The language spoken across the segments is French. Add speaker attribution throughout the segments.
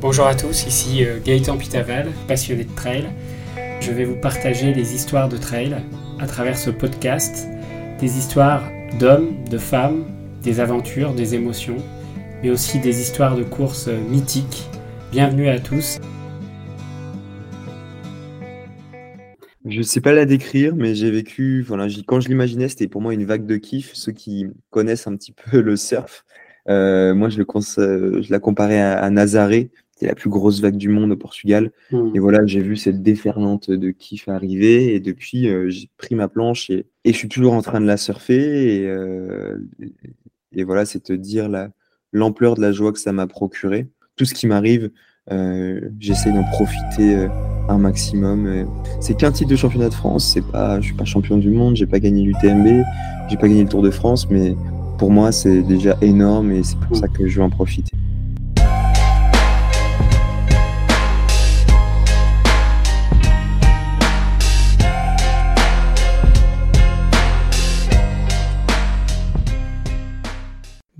Speaker 1: Bonjour à tous, ici euh, Gaëtan Pitaval, passionné de trail. Je vais vous partager des histoires de trail à travers ce podcast, des histoires d'hommes, de femmes, des aventures, des émotions, mais aussi des histoires de courses euh, mythiques. Bienvenue à tous.
Speaker 2: Je ne sais pas la décrire, mais j'ai vécu, quand je l'imaginais, c'était pour moi une vague de kiff. Ceux qui connaissent un petit peu le surf, euh, moi je, le, je la comparais à, à Nazaré, c'était la plus grosse vague du monde au Portugal. Hmm. Et voilà, j'ai vu cette déferlante de kiff arriver. Et depuis, euh, j'ai pris ma planche et, je suis toujours en train de la surfer. Et, euh, et voilà, c'est te dire l'ampleur de la joie que ça m'a procuré. Tout ce qui m'arrive, euh, j'essaie d'en profiter un maximum. C'est qu'un titre de championnat de France. C'est pas, je suis pas champion du monde. J'ai pas gagné l'UTMB. J'ai pas gagné le Tour de France, mais pour moi, c'est déjà énorme et c'est pour hmm. ça que je veux en profiter.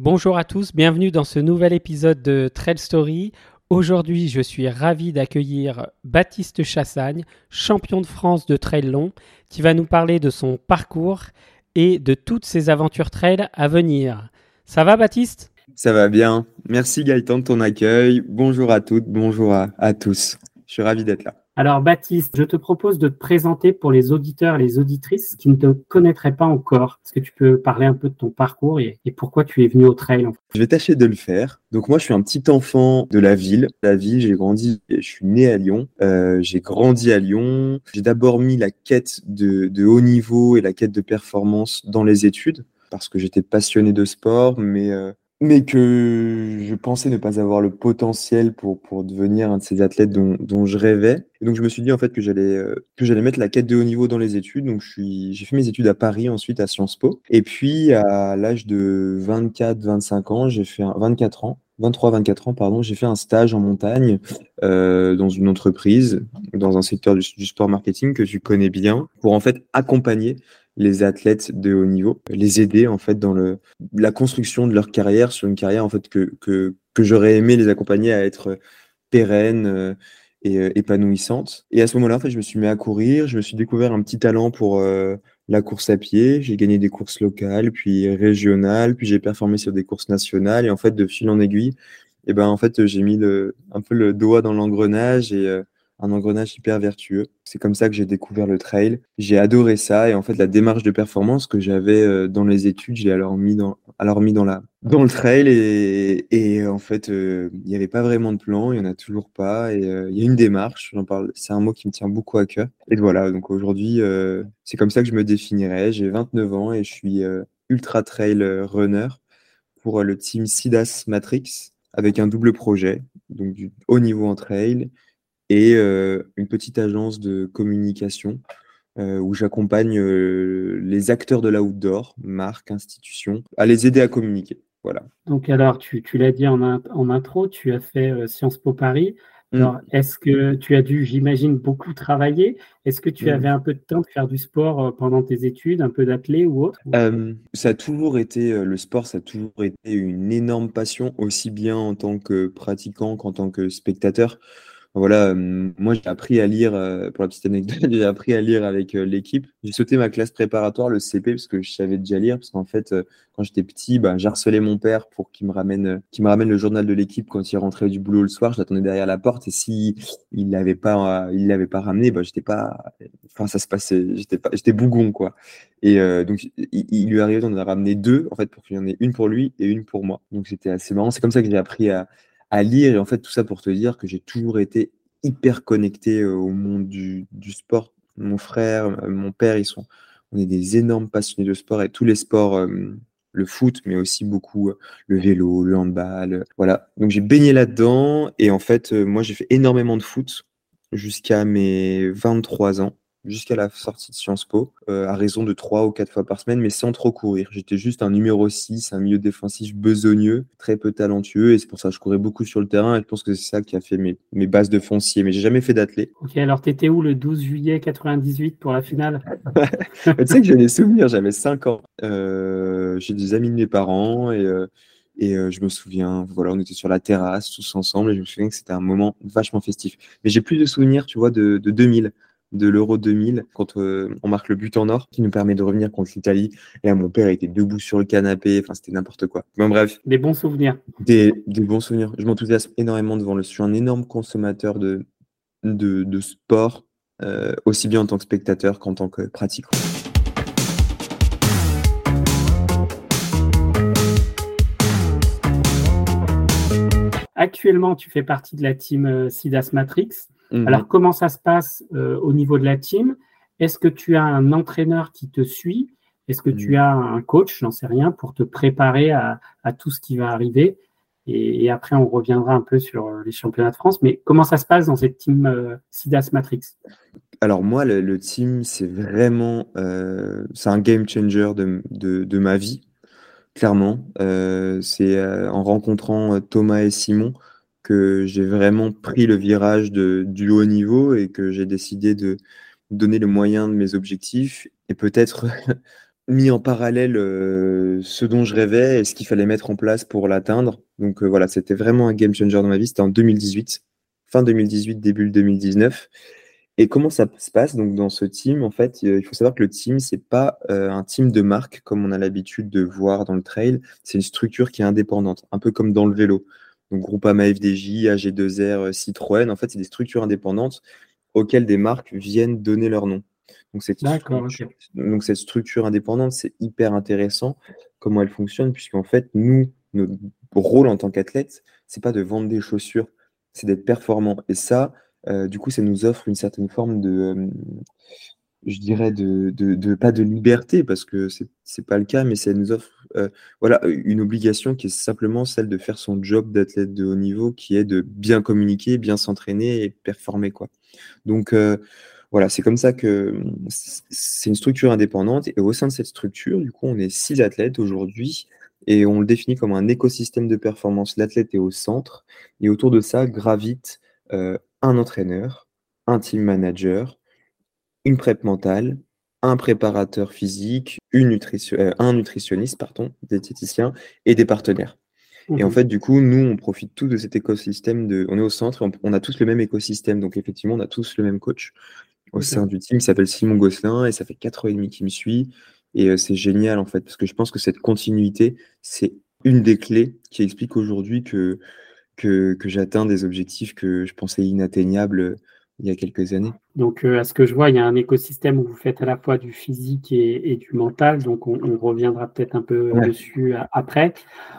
Speaker 1: Bonjour à tous, bienvenue dans ce nouvel épisode de Trail Story. Aujourd'hui, je suis ravi d'accueillir Baptiste Chassagne, champion de France de trail long, qui va nous parler de son parcours et de toutes ses aventures trail à venir. Ça va Baptiste?
Speaker 2: Ça va bien. Merci Gaëtan de ton accueil. Bonjour à toutes, bonjour à, tous. Je suis ravi d'être là.
Speaker 1: Alors Baptiste, je te propose de te présenter pour les auditeurs et les auditrices qui ne te connaîtraient pas encore. Est-ce que tu peux parler un peu de ton parcours et, pourquoi tu es venu au trail
Speaker 2: Je vais tâcher de le faire. Donc moi, je suis un petit enfant de la ville. La ville, j'ai grandi, je suis né à Lyon. Euh, j'ai grandi à Lyon. J'ai d'abord mis la quête de, haut niveau et la quête de performance dans les études parce que j'étais passionné de sport, mais euh, mais que je pensais ne pas avoir le potentiel pour, pour devenir un de ces athlètes dont, dont je rêvais. Et donc je me suis dit en fait que j'allais euh, que j'allais mettre la quête de haut niveau dans les études. Donc je suis j'ai fait mes études à Paris ensuite à Sciences Po. Et puis à l'âge de 24 25 ans, j'ai fait un 24 ans 23 24 ans pardon, j'ai fait un stage en montagne euh, dans une entreprise dans un secteur du, du sport marketing que tu connais bien pour en fait accompagner les athlètes de haut niveau, les aider en fait dans le, la construction de leur carrière sur une carrière en fait que, que, que j'aurais aimé les accompagner à être pérenne euh, et euh, épanouissante. Et à ce moment-là, en fait, je me suis mis à courir, je me suis découvert un petit talent pour euh, la course à pied, j'ai gagné des courses locales, puis régionales, puis j'ai performé sur des courses nationales et en fait de fil en aiguille, et eh ben en fait j'ai mis un peu le doigt dans l'engrenage et un engrenage hyper vertueux. C'est comme ça que j'ai découvert le trail. J'ai adoré ça et en fait la démarche de performance que j'avais euh, dans les études, je l'ai alors mis dans alors mis dans la dans le trail et, et en fait euh, il n'y avait pas vraiment de plan, il y en a toujours pas et euh, il y a une démarche, j'en parle, c'est un mot qui me tient beaucoup à cœur. Et voilà, donc aujourd'hui c'est comme ça que je me définirais, j'ai 29 ans et je suis ultra trail runner pour le team Sidas Matrix avec un double projet, donc du haut niveau en trail et euh, une petite agence de communication euh, où j'accompagne euh, les acteurs de l'outdoor, marques, institutions, à les aider à communiquer. Voilà.
Speaker 1: Donc alors, tu, l'as dit en, en, intro, tu as fait Sciences Po Paris. Mmh. Alors, est-ce que tu as dû, j'imagine, beaucoup travailler? Est-ce que tu mmh. avais un peu de temps de faire du sport pendant tes études, un peu d'athlé ou autre?
Speaker 2: Ça a toujours été, le sport, ça a toujours été une énorme passion, aussi bien en tant que pratiquant qu'en tant que spectateur. Voilà, moi j'ai appris à lire, euh, pour la petite anecdote, j'ai appris à lire avec euh, l'équipe. J'ai sauté ma classe préparatoire, le CP, parce que je savais déjà lire, parce qu'en fait, euh, quand j'étais petit, bah, j'harcelais mon père pour qu'il me ramène, qu'il me ramène le journal de l'équipe quand il rentrait du boulot le soir. Je l'attendais derrière la porte, et si il l'avait pas, il l'avait pas ramené, bah, j'étais pas, enfin ça se passait, j'étais pas, j'étais bougon quoi. Et donc il, lui arrivait d'en ramener deux, en fait, pour qu'il y en ait une pour lui et une pour moi. Donc c'était assez marrant. C'est comme ça que j'ai appris à à lire. Et en fait, tout ça pour te dire que j'ai toujours été hyper connecté euh, au monde du, sport. Mon frère, euh, mon père, ils sont, on est des énormes passionnés de sport et tous les sports, euh, le foot, mais aussi beaucoup le vélo, le handball. Voilà. Donc j'ai baigné là-dedans et en fait, moi j'ai fait énormément de foot jusqu'à mes 23 ans jusqu'à la sortie de Sciences Po, euh, à raison de trois ou quatre fois par semaine, mais sans trop courir. J'étais juste un numéro 6, un milieu défensif besogneux, très peu talentueux, et c'est pour ça que je courais beaucoup sur le terrain, et je pense que c'est ça qui a fait mes, mes bases de foncier, mais j'ai jamais fait d'athlète.
Speaker 1: Ok, alors t'étais où le 12 juillet 98 pour la finale?
Speaker 2: Tu sais que j'ai des souvenirs, j'avais 5 ans. Euh, j'ai des amis de mes parents, et, euh, Et je me souviens, voilà, on était sur la terrasse tous ensemble et je me souviens que c'était un moment vachement festif. Mais j'ai plus de souvenirs, tu vois, de, de 2000 de l'Euro 2000 quand on marque le but en or qui nous permet de revenir contre l'Italie. Et là, mon père était debout sur le canapé. Enfin, c'était n'importe quoi. Mais bref.
Speaker 1: Des bons souvenirs.
Speaker 2: Des, bons souvenirs. Je m'enthousiasme énormément devant le. Je suis un énorme consommateur de, de, sport, euh, aussi bien en tant que spectateur qu'en tant que pratiquant.
Speaker 1: Actuellement, tu fais partie de la team euh, SIDAS Matrix. Mhm. Alors, comment ça se passe euh, au niveau de la team? Est-ce que tu as un entraîneur qui te suit? Est-ce que tu mhm. as un coach, j'en sais rien, pour te préparer à, tout ce qui va arriver et, après, on reviendra un peu sur euh, les championnats de France. Mais comment ça se passe dans cette team euh, SIDAS Matrix?
Speaker 2: Alors moi, le, team, c'est vraiment, c'est un game changer de, ma vie, clairement. c'est en rencontrant Thomas et Simon que j'ai vraiment pris le virage de, du haut niveau et que j'ai décidé de donner le moyen de mes objectifs et peut-être mis en parallèle euh, ce dont je rêvais et ce qu'il fallait mettre en place pour l'atteindre. Donc euh, voilà, c'était vraiment un game changer dans ma vie. C'était en 2018, fin 2018, début 2019. Et comment ça se passe donc dans ce team? En fait, il faut savoir que le team c'est pas euh, un team de marque comme on a l'habitude de voir dans le trail. C'est une structure qui est indépendante, un peu comme dans le vélo donc Groupama FDJ, AG2R, euh, Citroën. En fait, c'est des structures indépendantes auxquelles des marques viennent donner leur nom. Donc cette, structure, donc cette structure indépendante, c'est hyper intéressant comment elle fonctionne, puisqu'en fait, nous, notre rôle en tant qu'athlète, c'est pas de vendre des chaussures, c'est d'être performant. Et ça, euh, du coup, ça nous offre une certaine forme de, euh, je dirais, de, de, pas de liberté, parce que c'est n'est pas le cas, mais ça nous offre euh, voilà, une obligation qui est simplement celle de faire son job d'athlète de haut niveau, qui est de bien communiquer, bien s'entraîner et performer. Quoi. Donc, euh, voilà, c'est comme ça que c'est une structure indépendante. Et au sein de cette structure, du coup, on est six athlètes aujourd'hui et on le définit comme un écosystème de performance. L'athlète est au centre et autour de ça gravite euh, un entraîneur, un team manager, une prep mentale, un préparateur physique, une nutrition, euh, un nutritionniste, pardon, diététicien et des partenaires. Et en mhm. fait, du coup, nous, on profite tous de cet écosystème. De, on est au centre, on, a tous le même écosystème. Donc, effectivement, on a tous le même coach au sein du team. Il s'appelle Simon Gosselin et ça fait 4 ans et demi qu'il me suit. Et euh, c'est génial, en fait, parce que je pense que cette continuité, c'est une des clés qui explique aujourd'hui que, que, que j'atteins des objectifs que je pensais inatteignables il y a quelques années.
Speaker 1: Donc, euh, à ce que je vois, il y a un écosystème où vous faites à la fois du physique et, du mental. Donc, on, reviendra peut-être un peu dessus euh, après.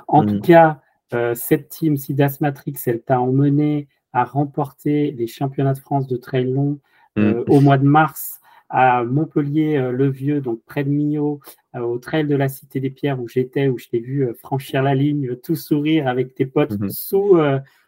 Speaker 1: En tout mm. cas, euh, cette team SIDAS Matrix, elle t'a emmené à remporter les championnats de France de trail long mm. au mois de mars à Montpellier-le-Vieux, donc près de Millau, au trail de la Cité des Pierres où j'étais, où je t'ai vu franchir la ligne, tout sourire avec tes potes mm-hmm. sous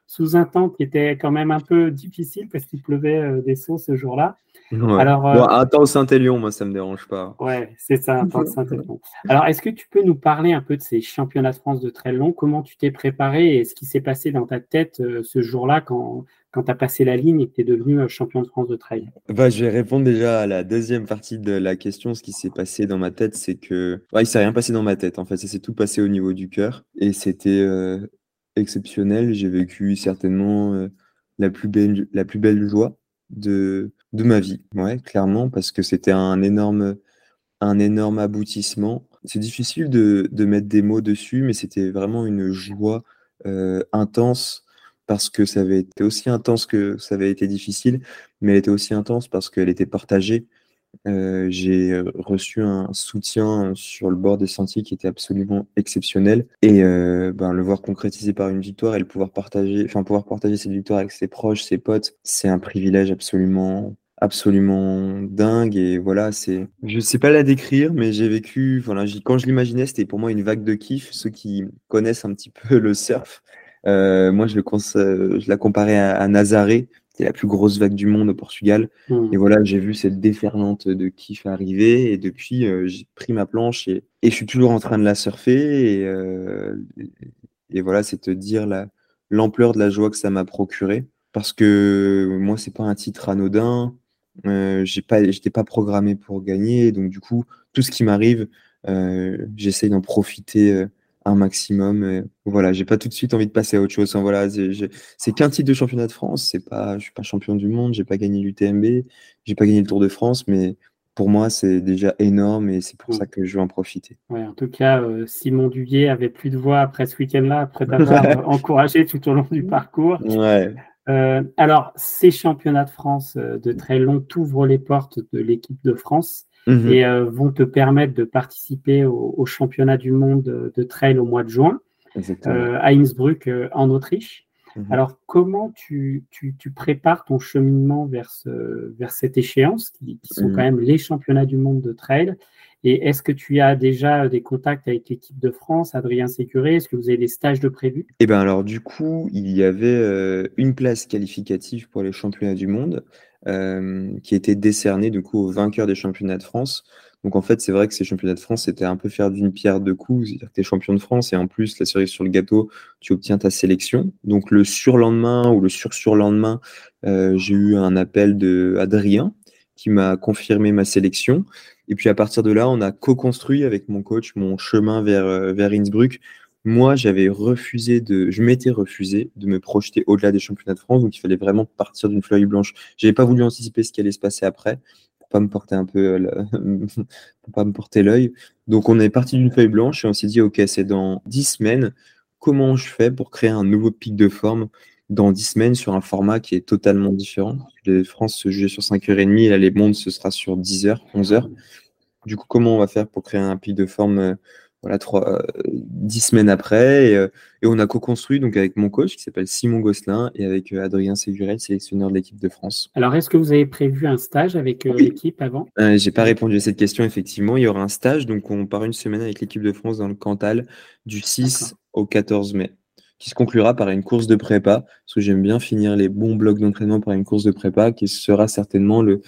Speaker 1: sous un temps qui était quand même un peu difficile parce qu'il pleuvait euh, des sauts ce jour-là.
Speaker 2: Alors, euh, un temps Saint-Élion, moi, ça ne me dérange pas.
Speaker 1: Ouais, c'est ça, un temps Saint-Élion. Alors, est-ce que tu peux nous parler un peu de ces championnats de France de trail long? Comment tu t'es préparé et ce qui s'est passé dans ta tête euh, ce jour-là quand, quand tu as passé la ligne et que tu es devenu champion de France de trail?
Speaker 2: Bah, Je vais répondre déjà à la deuxième partie de la question. Ce qui s'est passé dans ma tête, c'est que. Ouais, il s'est rien passé dans ma tête. En fait, ça s'est tout passé au niveau du cœur. Et c'était exceptionnel. J'ai vécu certainement euh, la, plus belle, la plus belle joie de, de ma vie. Ouais, clairement, parce que c'était un énorme, un énorme aboutissement. C'est difficile de, de, mettre des mots dessus, mais c'était vraiment une joie euh, intense parce que ça avait été aussi intense que ça avait été difficile, mais elle était aussi intense parce qu'elle était partagée euh, j'ai euh, reçu un soutien sur le bord des sentiers qui était absolument exceptionnel. Et euh, ben, le voir concrétisé par une victoire et le pouvoir partager, enfin pouvoir partager cette victoire avec ses proches, ses potes, c'est un privilège absolument absolument dingue. Et voilà c'est je sais pas la décrire mais j'ai vécu voilà quand je l'imaginais c'était pour moi une vague de kiff. Ceux qui connaissent un petit peu le surf moi je la comparais à, à Nazaré c'était la plus grosse vague du monde au Portugal. Hmm. Et voilà, j'ai vu cette déferlante de kiff arriver. Et depuis, euh, j'ai pris ma planche et, et, je suis toujours en train de la surfer. Et, euh, et voilà, c'est te dire l'ampleur de la joie que ça m'a procuré. Parce que moi, c'est pas un titre anodin. Euh, j'ai pas, j'étais pas programmé pour gagner. Donc, du coup, tout ce qui m'arrive, euh, j'essaye d'en profiter un maximum. Et voilà, j'ai pas tout de suite envie de passer à autre chose. voilà, c'est qu'un titre de championnat de France. C'est pas, je suis pas champion du monde, j'ai pas gagné l'UTMB, j'ai pas gagné le Tour de France, mais pour moi, c'est déjà énorme et c'est pour mm. ça que je veux en profiter.
Speaker 1: Ouais, en tout cas, euh, Simon Duvier avait plus de voix après ce week-end-là, après t'avoir encouragé tout au long du parcours.
Speaker 2: Ouais.
Speaker 1: Euh, alors, ces championnats de France euh, de très long t'ouvrent les portes de l'équipe de France mhm. et vont te permettre de participer au, championnat du monde de trail au mois de juin à Innsbruck en Autriche. Mhm. Alors, comment tu, prépares ton cheminement vers, vers cette échéance, qui, sont mhm. quand même les championnats du monde de trail? Et est-ce que tu as déjà des contacts avec l'équipe de France, Adrien Sécuré? Est-ce que vous avez des stages de prévus
Speaker 2: Eh bien, alors, du coup, il y avait euh, une place qualificative pour les championnats du monde euh, qui était décernée, du coup, au vainqueur des championnats de France. Donc en fait, c'est vrai que ces championnats de France, c'était un peu faire d'une pierre deux coups. C'est-à-dire que tu es champion de France et en plus, la cerise sur le gâteau, tu obtiens ta sélection. Donc le surlendemain ou le sur-surlendemain, euh, j'ai eu un appel de Adrien qui m'a confirmé ma sélection. Et puis à partir de là, on a co-construit avec mon coach mon chemin vers, euh, vers Innsbruck. Moi, j'avais refusé de, je m'étais refusé de me projeter au-delà des championnats de France, donc il fallait vraiment partir d'une feuille blanche. J'avais pas voulu anticiper ce qui allait se passer après pas me porter un peu, euh, pas me porter l'œil. Donc on est parti d'une feuille blanche et on s'est dit ok c'est dans 10 semaines. Comment je fais pour créer un nouveau pic de forme dans 10 semaines sur un format qui est totalement différent? Les France se jugeait sur 5h30 et là les mondes ce sera sur 10h, 11h. Du coup comment on va faire pour créer un pic de forme euh, voilà, trois, euh, dix semaines après. Euh, et, on a co-construit donc avec mon coach qui s'appelle Simon Gosselin et avec euh, Adrien Ségurel, sélectionneur de l'équipe de France.
Speaker 1: Alors, est-ce que vous avez prévu un stage avec l'équipe avant?
Speaker 2: J'ai pas répondu à cette question. Effectivement, il y aura un stage. Donc, on part une semaine avec l'équipe de France dans le Cantal du 6 au 14 mai qui se conclura par une course de prépa, parce que j'aime bien finir les bons blocs d'entraînement par une course de prépa, qui sera certainement le,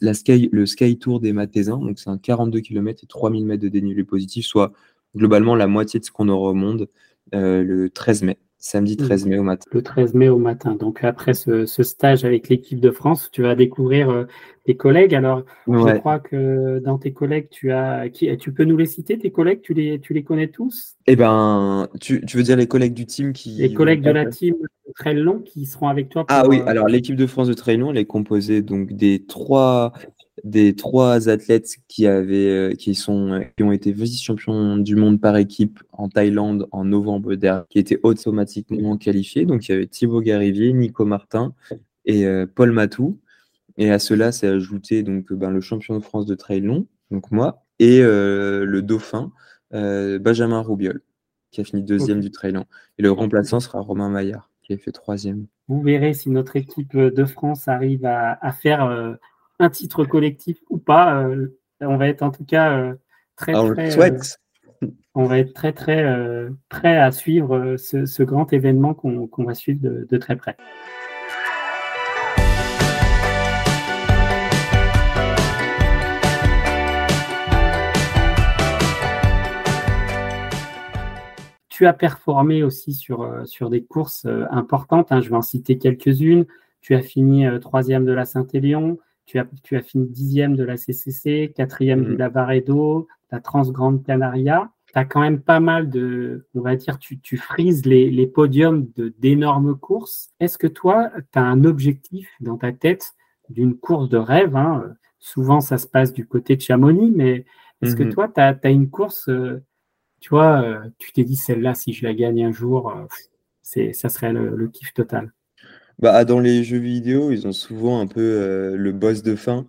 Speaker 2: le Sky Tour des Mathésins. Donc, c'est un 42 km et 3000 mètres de dénivelé positif, soit globalement la moitié de ce qu'on aura au monde euh, le 13 mai. Samedi 13 mai au matin.
Speaker 1: Le 13 mai au matin. Donc après ce, stage avec l'équipe de France, tu vas découvrir euh, tes collègues. Alors, je crois que dans tes collègues, tu as qui tu peux nous les citer, tes collègues, tu les, tu les connais tous?
Speaker 2: Eh ben, tu, veux dire les collègues du team qui.
Speaker 1: Les collègues de la team Trail Long qui seront avec toi.
Speaker 2: ah oui, euh, alors l'équipe de France de Trail Long, elle est composée donc des trois des trois athlètes qui avaient, euh, qui sont, qui ont été vice-champions du monde par équipe en Thaïlande en novembre dernier, qui étaient automatiquement qualifiés. Donc il y avait Thibaut Garivier, Nico Martin et euh, Paul Matou. Et à cela s'est ajouté donc ben, le champion de France de trail long, donc moi, et euh, le dauphin Benjamin Roubiol, qui a fini deuxième du trail long. Et le remplaçant sera Romain Maillard, qui a fait troisième.
Speaker 1: Vous verrez si notre équipe de France arrive à, à faire un titre collectif ou pas. Euh, on va être en tout cas euh, très,
Speaker 2: très
Speaker 1: euh, on va être très très prêt à suivre ce, grand événement qu'on va suivre de, très près. Tu as performé aussi sur, sur des courses importantes. Hein. je vais en citer quelques-unes. Tu as fini troisième de la Saint-Élion, tu as, tu as fini dixième de la CCC, quatrième du mm. Lavaredo, la Transgrande Canaria. Tu as quand même pas mal de, on va dire, tu, tu frises les, les podiums d'énormes courses. Est-ce que toi, tu as un objectif dans ta tête d'une course de rêve hein? Souvent, ça se passe du côté de Chamonix, mais est-ce que mm-hmm. toi, tu as, une course, euh, tu vois, euh, tu t'es dit, celle-là, si je la gagne un jour, euh, c'est, ça serait le kiff total
Speaker 2: bah, dans les jeux vidéo, ils ont souvent un peu euh, le boss de fin.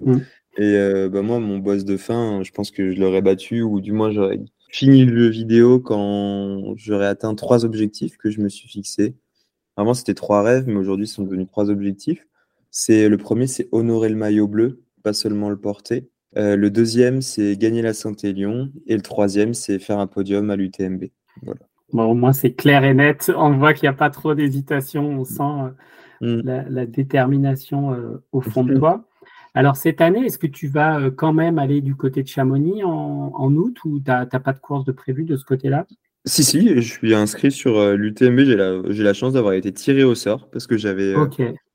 Speaker 2: Mm. Et euh, bah, moi, mon boss de fin, je pense que je l'aurais battu, ou du moins j'aurais fini le jeu vidéo quand j'aurais atteint trois objectifs que je me suis fixés. Avant, c'était trois rêves, mais aujourd'hui, ce sont devenus trois objectifs. C'est le premier, c'est honorer le maillot bleu, pas seulement le porter. Euh, le deuxième, c'est gagner la Saint-Élion. Et le troisième, c'est faire un podium à l'UTMB. Voilà.
Speaker 1: Bon, au moins, c'est clair et net. On voit qu'il n'y a pas trop d'hésitation. On sent euh, mm. la, détermination euh, au fond de toi. Alors, cette année, est-ce que tu vas euh, quand même aller du côté de Chamonix en, août ou tu n'as pas de course de prévu de ce côté-là?
Speaker 2: Si, si, je suis inscrit sur l'UTMB. J'ai la, la, chance d'avoir été tiré au sort parce que j'avais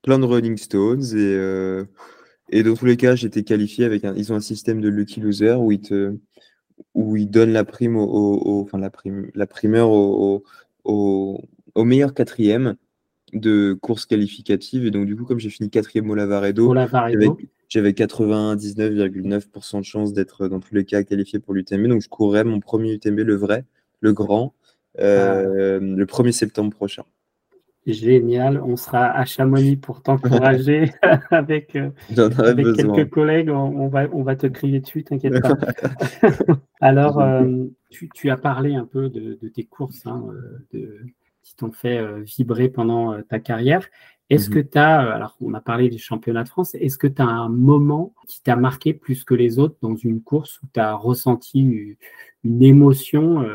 Speaker 2: plein de Rolling Stones et, et dans tous les cas, j'étais qualifié avec un. Ils ont un système de lucky loser où ils te où ils donnent la prime au, enfin la prime, la primeur au, au, au meilleur quatrième de course qualificative. Et donc, du coup, comme j'ai fini quatrième au Lavaredo, j'avais 99,9% de chance d'être dans tous les cas qualifié pour l'UTMB. Donc, je courrais mon premier UTMB, le vrai, le grand, euh, ah. le 1er septembre prochain.
Speaker 1: Génial, on sera à Chamonix pour t'encourager avec, euh, quelques collègues. On, va, on va te crier dessus, t'inquiète pas. Alors, euh, tu, as parlé un peu de, tes courses hein, de, qui t'ont fait vibrer pendant ta carrière. Est-ce que mhm. tu as, alors on a parlé du championnat de France, est-ce que tu as un moment qui t'a marqué plus que les autres dans une course où tu as ressenti une émotion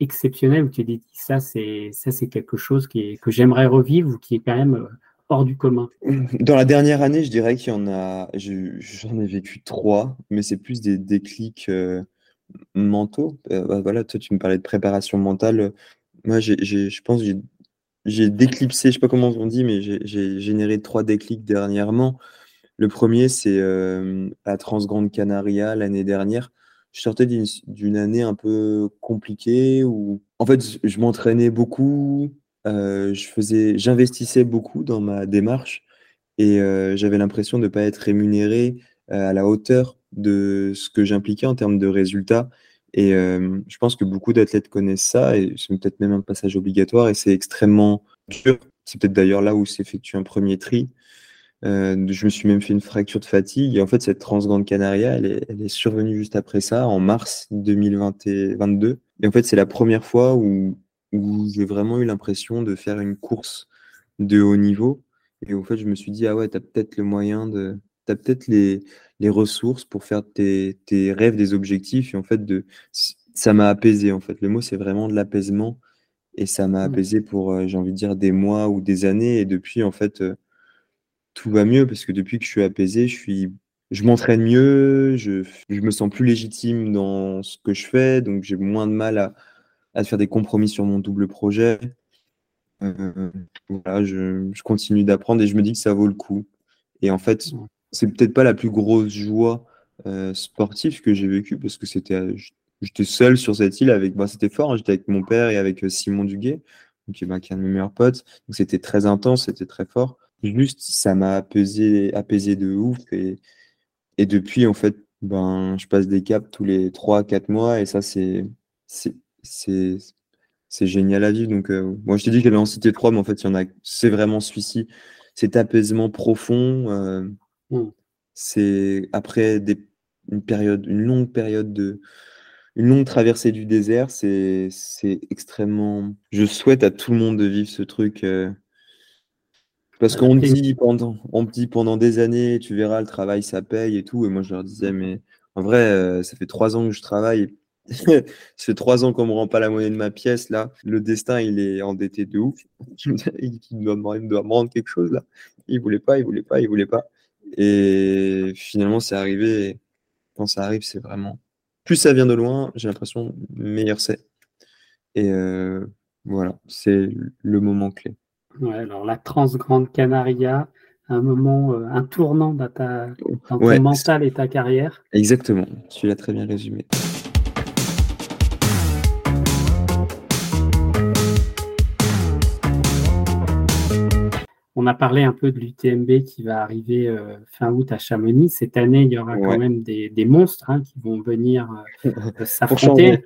Speaker 1: exceptionnelle où tu t'es dit ça c'est ça c'est quelque chose qui est, que j'aimerais revivre ou qui est quand même euh, hors du commun
Speaker 2: Dans la dernière année, je dirais qu'il y en a, j'en ai vécu trois, mais c'est plus des déclics euh, mentaux. Euh, bah, voilà, toi tu me parlais de préparation mentale. Moi, j'ai, je pense j'ai déclipsé, je sais pas comment on dit, mais j'ai généré trois déclics dernièrement. Le premier, c'est la Transgrande Canaria l'année dernière je sortais d'une année un peu compliquée où, en fait, je m'entraînais beaucoup, euh, je faisais, j'investissais beaucoup dans ma démarche et euh, j'avais l'impression de ne pas être rémunéré euh, à la hauteur de ce que j'impliquais en termes de résultats. Et je pense que beaucoup d'athlètes connaissent ça et c'est peut-être même un passage obligatoire et c'est extrêmement dur. C'est peut-être d'ailleurs là où s'effectue un premier tri. Euh, je me suis même fait une fracture de fatigue. Et en fait, cette Transgrande Canaria, elle est, elle est survenue juste après ça, en mars 2022. Et en fait, c'est la première fois où, où j'ai vraiment eu l'impression de faire une course de haut niveau. Et en fait, je me suis dit, ah ouais, tu as peut-être le moyen de. Tu as peut-être les, les, ressources pour faire tes, tes, rêves, des objectifs. Et en fait, de, ça m'a apaisé. En fait, le mot, c'est vraiment de l'apaisement. Et ça m'a apaisé pour, euh, j'ai envie de dire, des mois ou des années. Et depuis, en fait, euh, tout va mieux parce que depuis que je suis apaisé, je suis je m'entraîne mieux, je, je, me sens plus légitime dans ce que je fais, donc j'ai moins de mal à, à, faire des compromis sur mon double projet. Euh, voilà, je, je continue d'apprendre et je me dis que ça vaut le coup. Et en fait, c'est peut-être pas la plus grosse joie euh, sportive que j'ai vécue parce que c'était, j'étais seul sur cette île avec, bah, c'était fort, hein, j'étais avec mon père et avec euh, Simon Duguet, qui, bah, qui est un de mes meilleurs potes, donc c'était très intense, c'était très fort. Juste, ça m'a apaisé, apaisé de ouf. Et, et depuis, en fait, ben, je passe des caps tous les 3-4 mois. Et ça, c'est, c'est, c'est, génial à vivre. Donc, euh, moi, je t'ai dit que j'avais en cité 3, mais en fait, il y en a, c'est vraiment celui-ci. Cet apaisement profond. Euh, mmh. C'est après des, une période, une longue période de, une longue traversée du désert, c'est, c'est extrêmement. Je souhaite à tout le monde de vivre ce truc. Euh, parce qu'on dit pendant, on dit pendant des années, tu verras, le travail, ça paye et tout. Et moi, je leur disais, mais en vrai, euh, ça fait trois ans que je travaille. ça fait trois ans qu'on me rend pas la monnaie de ma pièce, là. Le destin, il est endetté de ouf. il, doit, me rendre quelque chose, là. Il voulait pas, il voulait pas, il voulait pas. Et finalement, c'est arrivé. quand ça arrive, c'est vraiment. Plus ça vient de loin, j'ai l'impression, meilleur c'est. Et euh, voilà, c'est le moment clé.
Speaker 1: Ouais, alors la Transgrande Canaria, un moment, euh, un tournant dans, ta, dans ton mental et ta carrière.
Speaker 2: Exactement, tu l'as très bien résumé.
Speaker 1: On a parlé un peu de l'UTMB qui va arriver euh, fin août à Chamonix. Cette année, il y aura quand même des, des monstres hein, qui vont venir euh, s'affronter.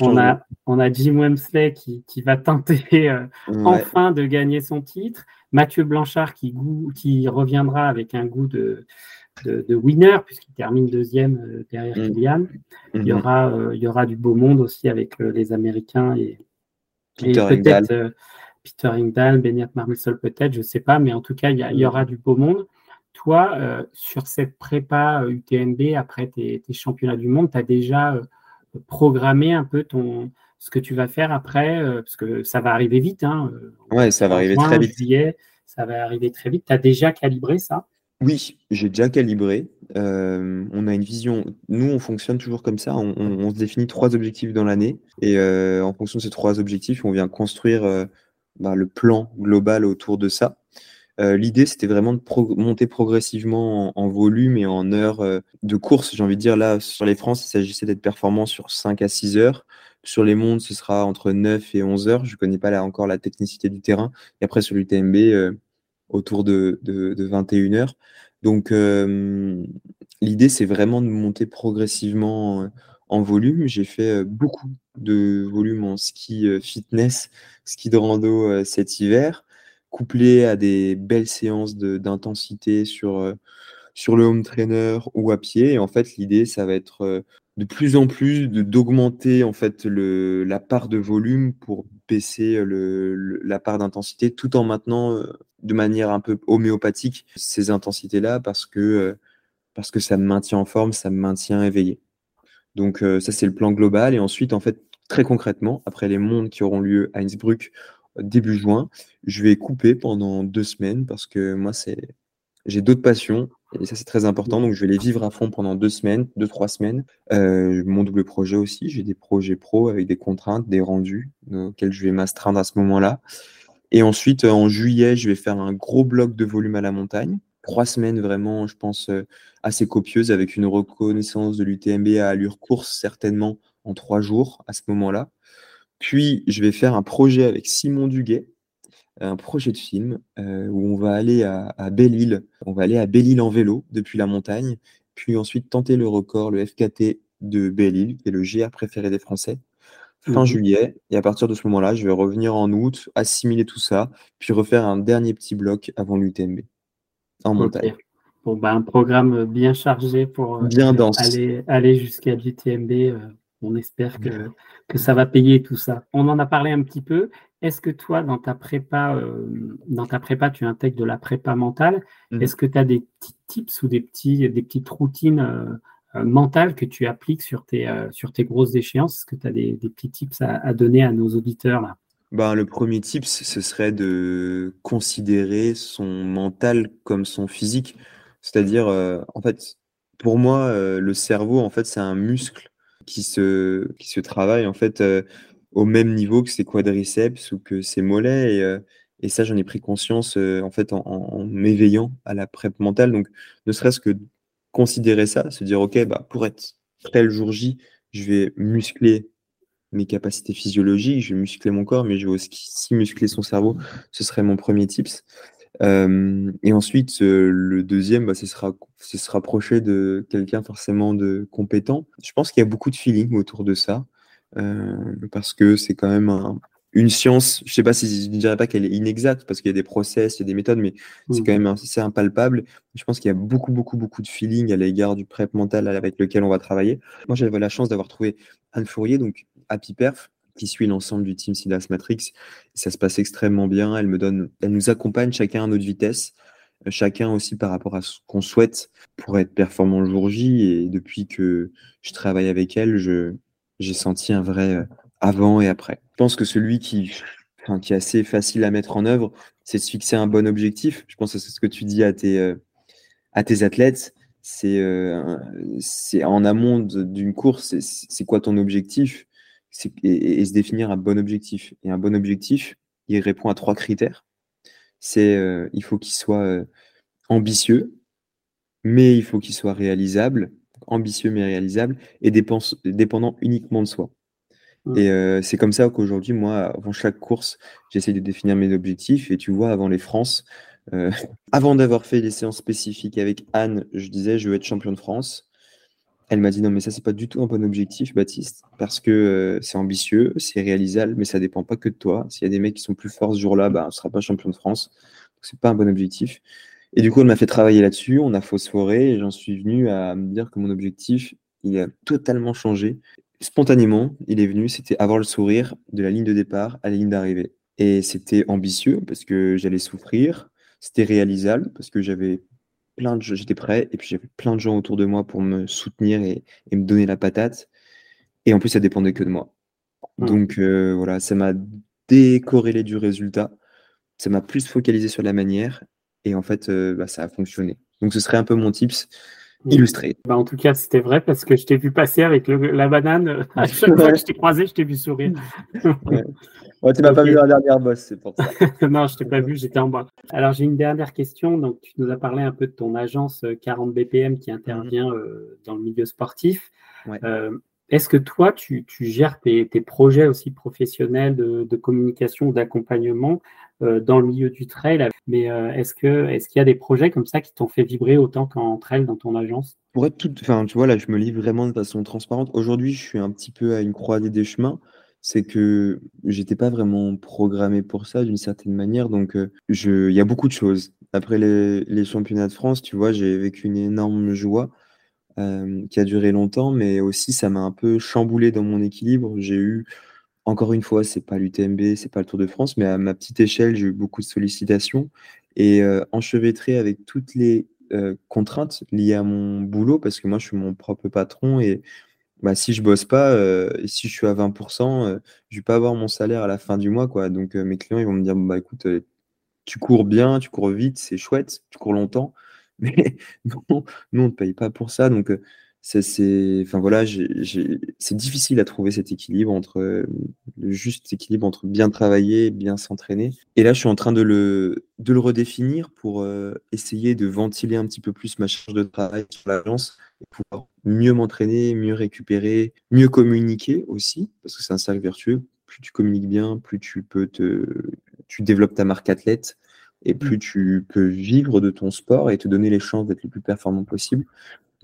Speaker 1: On a, on a Jim Wemsley qui, qui va tenter euh, enfin de gagner son titre. Mathieu Blanchard qui, qui reviendra avec un goût de, de, winner puisqu'il termine deuxième euh, derrière mm. Kylian. Il, y mm-hmm. aura, euh, il y aura du beau monde aussi avec les Américains et, peut-être Peter Ingdal, Marmissol peut-être, je ne sais pas, mais en tout cas, il y, il y aura du beau monde. Toi, sur cette prépa UTMB, après tes, tes championnats du monde, tu as déjà programmer un peu ton, ce que tu vas faire après, euh, parce que ça va arriver vite. Hein,
Speaker 2: euh, ouais, ça va arriver très vite.
Speaker 1: Juillet, ça va arriver très vite. Tu as déjà calibré ça?
Speaker 2: Oui, j'ai déjà calibré. Euh, on a une vision. Nous, on fonctionne toujours comme ça. On, se définit trois objectifs dans l'année. Et en fonction de ces trois objectifs, on vient construire bah, le plan global autour de ça. L'idée, c'était vraiment de monter progressivement en, volume et en heures de course. J'ai envie de dire, là, sur les France, il s'agissait d'être performant sur 5 à 6 heures. Sur les mondes, ce sera entre 9 et 11 heures. Je ne connais pas là encore la technicité du terrain. Et après, sur l'UTMB, autour de, de, 21 heures. Donc, l'idée, c'est vraiment de monter progressivement en volume. J'ai fait beaucoup de volume en ski fitness, ski de rando cet hiver, couplé à des belles séances d'intensité sur, sur le home trainer ou à pied. Et en fait, l'idée, ça va être de plus en plus d'augmenter en fait le, la part de volume pour baisser le, la part d'intensité tout en maintenant de manière un peu homéopathique ces intensités-là parce que, parce que ça me maintient en forme, ça me maintient éveillé. Donc euh, ça, c'est le plan global. Et ensuite, en fait, très concrètement, après les mondes qui auront lieu à Innsbruck euh, début juin, je vais couper pendant deux semaines parce que moi, c'est j'ai d'autres passions et ça, c'est très important. Donc, je vais les vivre à fond pendant deux semaines, deux, trois semaines. Euh, mon double projet aussi, j'ai des projets pro avec des contraintes, des rendus auxquels je vais m'astreindre à ce moment-là. Et ensuite, en juillet, je vais faire un gros bloc de volume à la montagne trois semaines vraiment, je pense, euh, assez copieuses avec une reconnaissance de l'UTMB à allure course, certainement en trois jours à ce moment-là. Puis, je vais faire un projet avec Simon Duguet, un projet de film euh, où on va aller à, Belle-Île. On va aller à Belle-Île en vélo depuis la montagne, puis ensuite tenter le record, le FKT de Belle-Île, qui est le GR préféré des Français, fin mmh juillet. Et à partir de ce moment-là, je vais revenir en août, assimiler tout ça, puis refaire un dernier petit bloc avant l'UTMB en montagne.
Speaker 1: Bon, bah, un programme bien chargé pour euh, aller jusqu'à l'UTMB. Euh, on espère que, que, ça va payer tout ça. On en a parlé un petit peu. Est-ce que toi, dans ta prépa, euh, dans ta prépa, tu intègres de la prépa mentale? Mmh. Est-ce que tu as des petits tips ou des, petits, des petites routines mentales que tu appliques sur tes, sur tes grosses échéances? Est-ce que tu as des, des, petits tips à, à, donner à nos auditeurs là?
Speaker 2: Ben, le premier tip, ce serait de considérer son mental comme son physique. C'est-à-dire, euh, en fait, pour moi, euh, le cerveau, en fait, c'est un muscle qui se, qui se travaille, en fait, euh, au même niveau que ses quadriceps ou que ses mollets. Et, et ça, j'en ai pris conscience, en fait, en, en m'éveillant à la prep mentale. Donc, ne serait-ce que considérer ça, se dire, OK, bah, pour être prêt le jour J, je vais muscler mes capacités physiologiques, je vais muscler mon corps, mais je vais aussi muscler son cerveau. Ce serait mon premier tips. Euh, et ensuite, euh, le deuxième, bah, ce sera se rapprocher de quelqu'un forcément de compétent. Je pense qu'il y a beaucoup de feeling autour de ça, euh, parce que c'est quand même une science. Je sais pas si je ne dirais pas qu'elle est inexacte, parce qu'il y a des process, il y a des méthodes, mais c'est quand même assez impalpable. Je pense qu'il y a beaucoup, beaucoup, beaucoup de feeling à l'égard du prep mental avec lequel on va travailler. Moi, j'avais la chance d'avoir trouvé Anne Fourier, donc Happy Perf, qui suit l'ensemble du team Sidas Matrix. Ça se passe extrêmement bien. Elle me donne, elle nous accompagne chacun à notre vitesse, euh, chacun aussi par rapport à ce qu'on souhaite pour être performant le jour J. Et depuis que je travaille avec elle, j'ai senti un vrai euh, avant et après. Je pense que celui qui, enfin, qui est assez facile à mettre en œuvre, c'est de se fixer un bon objectif. Je pense que c'est ce que tu dis à tes, euh, à tes athlètes. C'est, c'est en amont d'une course, c'est quoi ton objectif? Et, se définir un bon objectif. Et un bon objectif, il répond à trois critères. C'est euh, il faut qu'il soit euh, ambitieux, mais il faut qu'il soit réalisable, ambitieux mais réalisable, et dépendant uniquement de soi. Mmh. Et euh, c'est comme ça qu'aujourd'hui, moi, avant chaque course, j'essaie de définir mes objectifs. Et tu vois, avant les France, avant d'avoir fait les séances spécifiques avec Anne, je disais, je veux être champion de France. Elle m'a dit non, mais ça, c'est pas du tout un bon objectif, Baptiste, parce que euh, c'est ambitieux, c'est réalisable, mais ça dépend pas que de toi. S'il y a des mecs qui sont plus forts ce jour-là, bah, on ne sera pas champion de France. Donc, c'est pas un bon objectif. Et du coup, on m'a fait travailler là-dessus, on a phosphoré, et j'en suis venu à me dire que mon objectif, il a totalement changé. Spontanément, il est venu, c'était avoir le sourire de la ligne de départ à la ligne d'arrivée. Et c'était ambitieux parce que j'allais souffrir, c'était réalisable parce que j'avais plein de j'étais prêt et puis j'avais plein de gens autour de moi pour me soutenir et, me donner la patate. Et en plus, ça dépendait que de moi. Mmh. Donc euh, voilà, ça m'a décorrélé du résultat. Ça m'a plus focalisé sur la manière et en fait, euh, bah, ça a fonctionné. Donc ce serait un peu mon tips. Illustré.
Speaker 1: Bah, en tout cas, c'était vrai parce que je t'ai vu passer avec la banane. À chaque fois que je t'ai croisé, je t'ai vu sourire.
Speaker 2: ouais. tu m'as pas vu dans la dernière bosse, c'est pour ça.
Speaker 1: non, je t'ai pas vu, j'étais en bas. Alors, j'ai une dernière question. Donc, tu nous as parlé un peu de ton agence 40 euh, BPM qui intervient mhm. euh, dans le milieu sportif. Euh, est-ce que toi, tu, gères tes, projets aussi professionnels de, communication ou d'accompagnement dans le milieu du trail Mais est-ce que est-ce qu'il y a des projets comme ça qui t'ont fait vibrer autant qu'en trail dans ton agence?
Speaker 2: Pour être tout, enfin, tu vois là, je me livre vraiment de façon transparente. Aujourd'hui, je suis un petit peu à une croisée des chemins c'est que j'étais pas vraiment programmé pour ça d'une certaine manière. Donc, je, il y a beaucoup de choses. Après les championnats de France, tu vois, j'ai vécu une énorme joie qui a duré longtemps, mais aussi ça m'a un peu chamboulé dans mon équilibre. J'ai eu, encore une fois, c'est pas l'UTMB, c'est pas le Tour de France, mais à ma petite échelle, j'ai eu beaucoup de sollicitations et enchevêtré avec toutes les contraintes liées à mon boulot, parce que moi, je suis mon propre patron et bah, si je bosse pas, euh, si je suis à 20%, euh, je vais pas avoir mon salaire à la fin du mois, quoi. Donc, euh, mes clients, ils vont me dire, bah, écoute, tu cours bien, tu cours vite, c'est chouette, tu cours longtemps, mais non, nous, on ne paye pas pour ça. Donc, c'est, enfin voilà, c'est difficile à trouver cet équilibre entre le juste équilibre entre bien travailler, bien s'entraîner. Et là, je suis en train de le, de le redéfinir pour essayer de ventiler un petit peu plus ma charge de travail sur l'agence et pouvoir mieux m'entraîner, mieux récupérer, mieux communiquer aussi, parce que c'est un cercle vertueux. Plus tu communiques bien, plus tu peux te, tu développes ta marque athlète et plus tu peux vivre de ton sport et te donner les chances d'être le plus performant possible.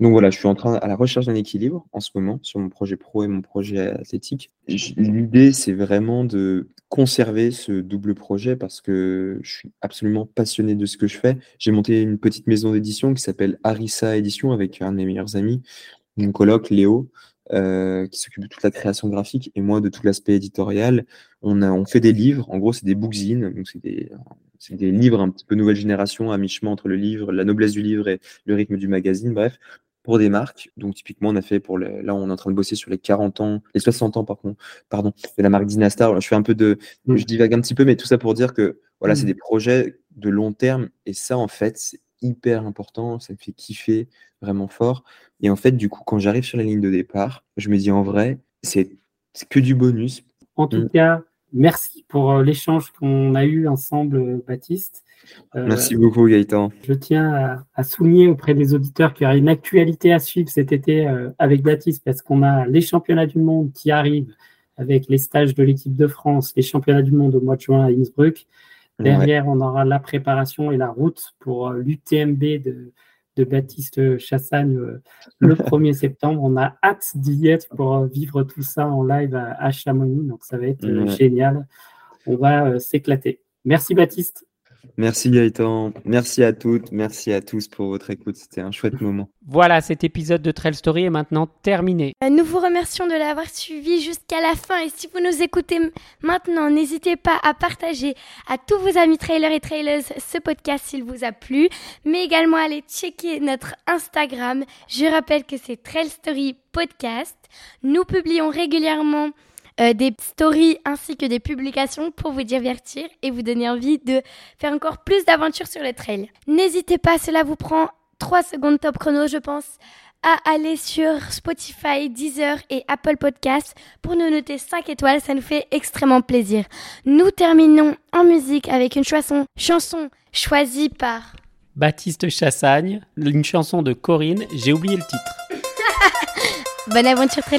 Speaker 2: Donc voilà, je suis en train à la recherche d'un équilibre en ce moment sur mon projet pro et mon projet athlétique. L'idée, c'est vraiment de conserver ce double projet parce que je suis absolument passionné de ce que je fais. J'ai monté une petite maison d'édition qui s'appelle Arissa Édition avec un de mes meilleurs amis, mon coloc Léo, euh, qui s'occupe de toute la création graphique et moi de tout l'aspect éditorial. On, a, on fait des livres, en gros, c'est des bookzines, donc c'est des, des livres un petit peu nouvelle génération à mi-chemin entre le livre, la noblesse du livre et le rythme du magazine. Bref, pour des marques. Donc, typiquement, on a fait pour le, là, on est en train de bosser sur les 40 ans, les 60 ans, pardon, pardon, de la marque Dynastar. Je fais un peu de, mm. je divague un petit peu, mais tout ça pour dire que, voilà, c'est mm. des projets de long terme. Et ça, en fait, c'est hyper important. Ça me fait kiffer vraiment fort. Et en fait, du coup, quand j'arrive sur la ligne de départ, je me dis en vrai, c'est que du bonus.
Speaker 1: En tout mm. cas, merci pour euh, l'échange qu'on a eu ensemble, euh, Baptiste.
Speaker 2: Euh, Merci beaucoup, Gaëtan.
Speaker 1: Je tiens à, souligner auprès des auditeurs qu'il y a une actualité à suivre cet été euh, avec Baptiste parce qu'on a les championnats du monde qui arrivent avec les stages de l'équipe de France, les championnats du monde au mois de juin à Innsbruck. Derrière, on aura la préparation et la route pour l'UTMB de, Baptiste Chassagne le 1er septembre. On a hâte d'y être pour vivre tout ça en live à, Chamonix. Donc, ça va être génial. On va s'éclater. Merci Baptiste.
Speaker 2: Merci Gaëtan, merci à toutes, merci à tous pour votre écoute, c'était un chouette moment.
Speaker 1: Voilà, cet épisode de Trail Story est maintenant terminé.
Speaker 3: Euh, nous vous remercions de l'avoir suivi jusqu'à la fin et si vous nous écoutez maintenant, n'hésitez pas à partager à tous vos amis trailers et trailers ce podcast s'il vous a plu, mais également à aller checker notre Instagram. Je rappelle que c'est Trail Story Podcast. Nous publions régulièrement euh, des stories ainsi que des publications pour vous divertir et vous donner envie de faire encore plus d'aventures sur le trail. N'hésitez pas, cela vous prend 3 secondes top chrono, je pense, à aller sur Spotify, Deezer et Apple Podcasts pour nous noter 5 étoiles, ça nous fait extrêmement plaisir. Nous terminons en musique avec une chanson, chanson choisie par
Speaker 1: Baptiste Chassagne, une chanson de Corinne, j'ai oublié le titre.
Speaker 3: Bonne aventure très